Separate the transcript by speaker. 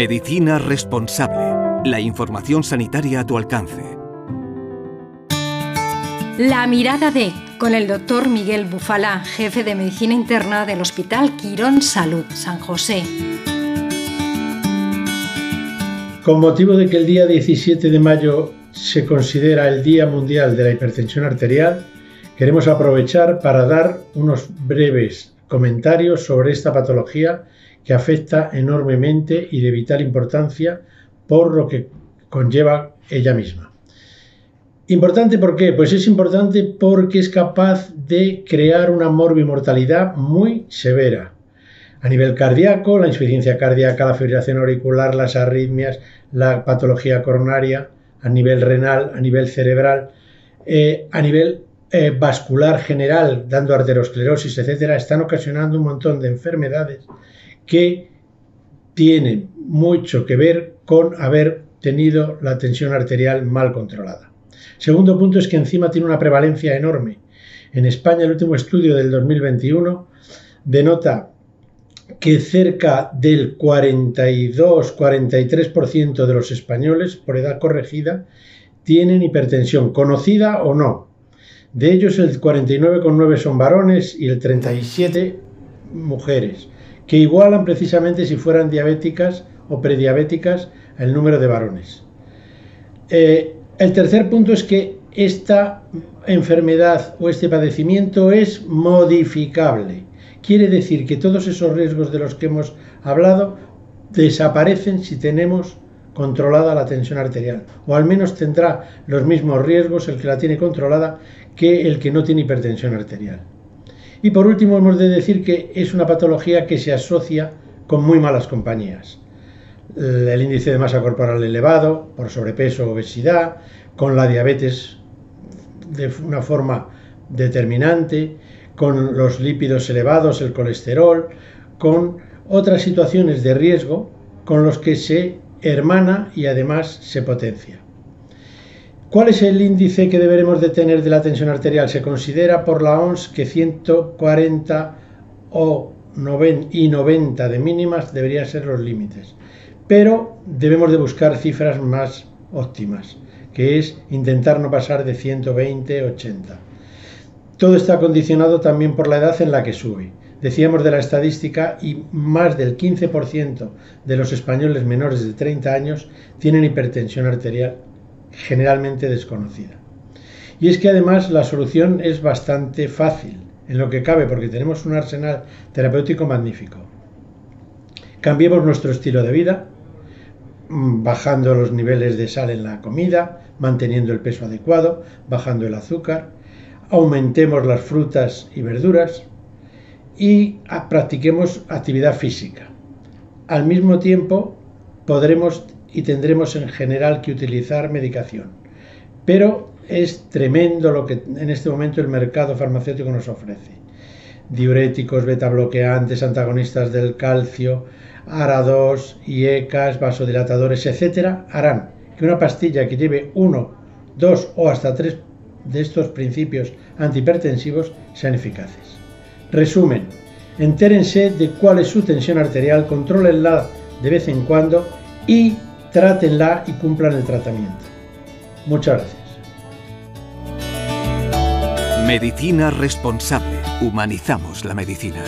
Speaker 1: Medicina responsable. La información sanitaria a tu alcance.
Speaker 2: La mirada de, con el doctor Miguel Bufala, jefe de medicina interna del Hospital Quirón Salud, San José.
Speaker 3: Con motivo de que el día 17 de mayo se considera el Día Mundial de la Hipertensión Arterial, queremos aprovechar para dar unos breves comentarios sobre esta patología que afecta enormemente y de vital importancia por lo que conlleva ella misma. ¿Importante por qué? Pues es importante porque es capaz de crear una morbimortalidad muy severa. A nivel cardíaco, la insuficiencia cardíaca, la fibrilación auricular, las arritmias, la patología coronaria, a nivel renal, a nivel cerebral, eh, a nivel eh, vascular general, dando arteriosclerosis, etcétera, están ocasionando un montón de enfermedades que tienen mucho que ver con haber tenido la tensión arterial mal controlada. Segundo punto es que encima tiene una prevalencia enorme. En España el último estudio del 2021 denota que cerca del 42-43% de los españoles por edad corregida tienen hipertensión, conocida o no. De ellos el 49,9 son varones y el 37 mujeres, que igualan precisamente si fueran diabéticas o prediabéticas el número de varones. Eh, el tercer punto es que esta enfermedad o este padecimiento es modificable. Quiere decir que todos esos riesgos de los que hemos hablado desaparecen si tenemos controlada la tensión arterial, o al menos tendrá los mismos riesgos el que la tiene controlada que el que no tiene hipertensión arterial. Y por último hemos de decir que es una patología que se asocia con muy malas compañías. El índice de masa corporal elevado, por sobrepeso o obesidad, con la diabetes de una forma determinante, con los lípidos elevados, el colesterol, con otras situaciones de riesgo con los que se hermana y además se potencia. ¿Cuál es el índice que deberemos de tener de la tensión arterial? Se considera por la OMS que 140 o y 90 de mínimas deberían ser los límites. Pero debemos de buscar cifras más óptimas, que es intentar no pasar de 120-80. Todo está condicionado también por la edad en la que sube. Decíamos de la estadística y más del 15% de los españoles menores de 30 años tienen hipertensión arterial, generalmente desconocida. Y es que además la solución es bastante fácil, en lo que cabe, porque tenemos un arsenal terapéutico magnífico. Cambiemos nuestro estilo de vida, mm, bajando los niveles de sal en la comida, manteniendo el peso adecuado, bajando el azúcar, aumentemos las frutas y verduras y practiquemos actividad física. Al mismo tiempo, podremos y tendremos en general que utilizar medicación. Pero es tremendo lo que en este momento el mercado farmacéutico nos ofrece. Diuréticos, betabloqueantes, antagonistas del calcio, ARA2, IECAS, vasodilatadores, etcétera, harán que una pastilla que lleve uno, dos o hasta tres de estos principios antihipertensivos sean eficaces. Resumen, entérense de cuál es su tensión arterial, controlenla de vez en cuando y trátenla y cumplan el tratamiento. Muchas gracias.
Speaker 1: Medicina responsable. Humanizamos la medicina.